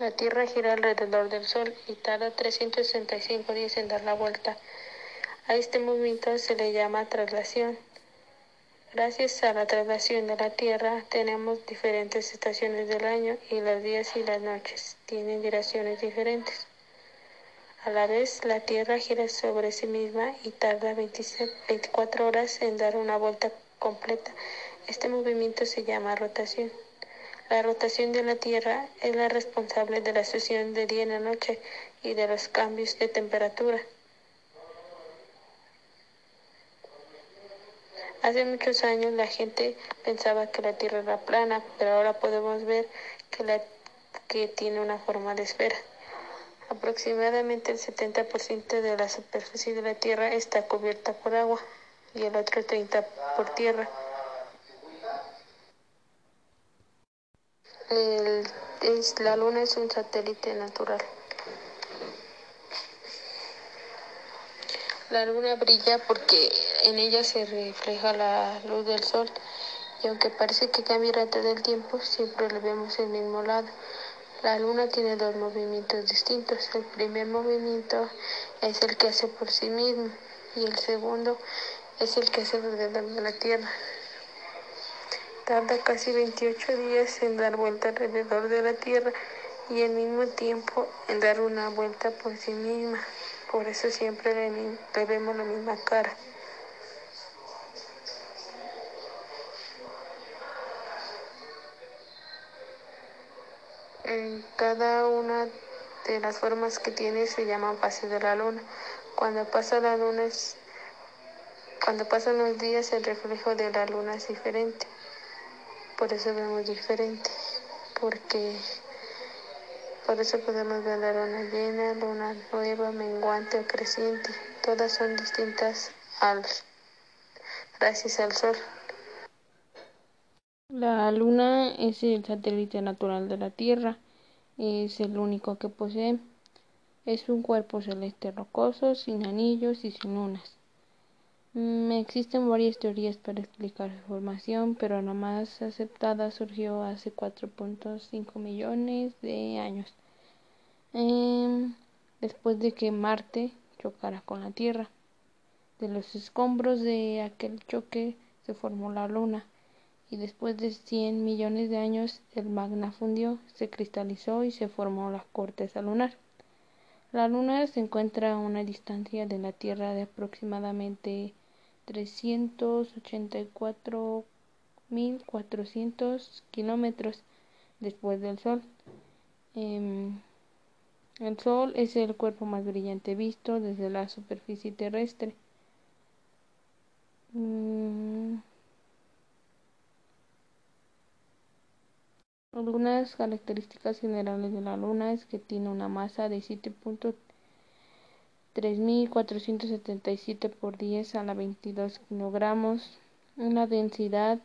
La Tierra gira alrededor del Sol y tarda 365 días en dar la vuelta. A este movimiento se le llama traslación. Gracias a la traslación de la Tierra tenemos diferentes estaciones del año y los días y las noches tienen direcciones diferentes. A la vez, la Tierra gira sobre sí misma y tarda 24 horas en dar una vuelta completa. Este movimiento se llama rotación. La rotación de la Tierra es la responsable de la sucesión de día en la noche y de los cambios de temperatura. Hace muchos años la gente pensaba que la Tierra era plana, pero ahora podemos ver que, la, que tiene una forma de esfera. Aproximadamente el 70% de la superficie de la Tierra está cubierta por agua y el otro 30% por tierra. El, es, la Luna es un satélite natural. La luna brilla porque en ella se refleja la luz del sol y aunque parece que cambia todo el tiempo, siempre le vemos el mismo lado. La luna tiene dos movimientos distintos. El primer movimiento es el que hace por sí mismo y el segundo es el que hace alrededor de la Tierra. Tarda casi 28 días en dar vuelta alrededor de la Tierra y al mismo tiempo en dar una vuelta por sí misma. Por eso siempre le, vemos la misma cara. En cada una de las formas que tiene se llaman fases de la luna. Cuando pasa la luna es, cuando pasan los días el reflejo de la luna es diferente. Por eso vemos diferente. Porque por eso podemos ver la luna llena, luna nueva, menguante o creciente. Todas son distintas al, gracias al sol. La Luna es el satélite natural de la Tierra. Es el único que posee. Es un cuerpo celeste rocoso, sin anillos y sin lunas. Mm, existen varias teorías para explicar su formación, pero la más aceptada surgió hace 4.5 millones de años, eh, después de que Marte chocara con la Tierra. De los escombros de aquel choque se formó la Luna y después de 100 millones de años el magma fundió, se cristalizó y se formó la corteza lunar. La Luna se encuentra a una distancia de la Tierra de aproximadamente 384.400 kilómetros después del Sol. Eh, el Sol es el cuerpo más brillante visto desde la superficie terrestre. Mm. Algunas características generales de la Luna es que tiene una masa de 7.3 3.477 por 10 a la 22 kilogramos, una densidad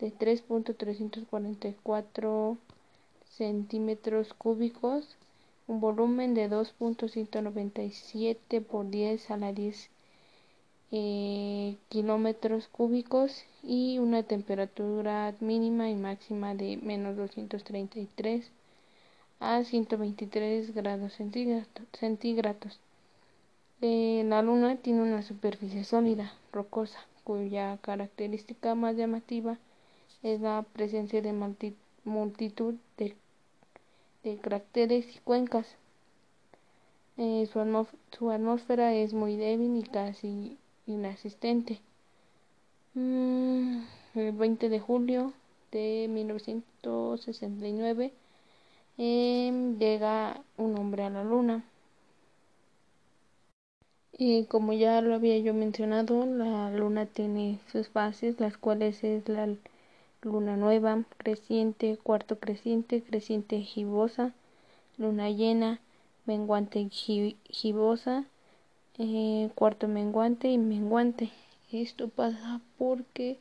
de 3.344 centímetros cúbicos, un volumen de 2.197 por 10 a la 10 eh, kilómetros cúbicos y una temperatura mínima y máxima de menos 233 a 123 grados centígrados. Eh, la Luna tiene una superficie sólida, rocosa, cuya característica más llamativa es la presencia de multitud de, cráteres y cuencas. Eh, su, atmósfera, es muy débil y casi inexistente. Mm, el 20 de julio de 1969 eh, llega un hombre a la Luna. Y como ya lo había yo mencionado, la luna tiene sus fases, las cuales es la luna nueva, creciente, cuarto creciente, creciente gibosa, luna llena, menguante gibosa, eh, cuarto menguante y menguante. Esto pasa porque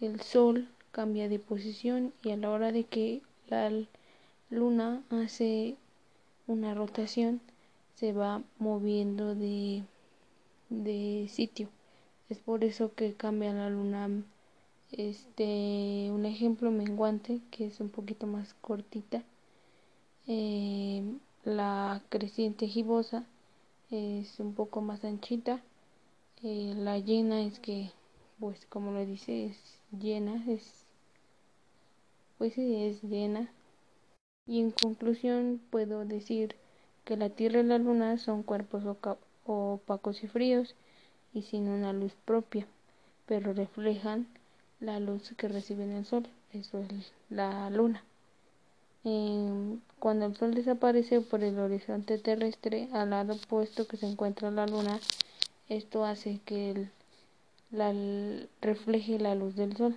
el sol cambia de posición y a la hora de que la luna hace una rotación, se va moviendo de, de sitio. Es por eso que cambia la luna. Este, un ejemplo menguante que es un poquito más cortita. Eh, la creciente gibosa es un poco más anchita. Eh, la llena es que, pues como lo dice, es llena, es, pues sí, es llena. Y en conclusión puedo decir que la Tierra y la Luna son cuerpos opacos y fríos y sin una luz propia, pero reflejan la luz que reciben el Sol, eso es la Luna. cuando el Sol desaparece por el horizonte terrestre, al lado opuesto que se encuentra la Luna, esto hace que la, refleje la luz del Sol.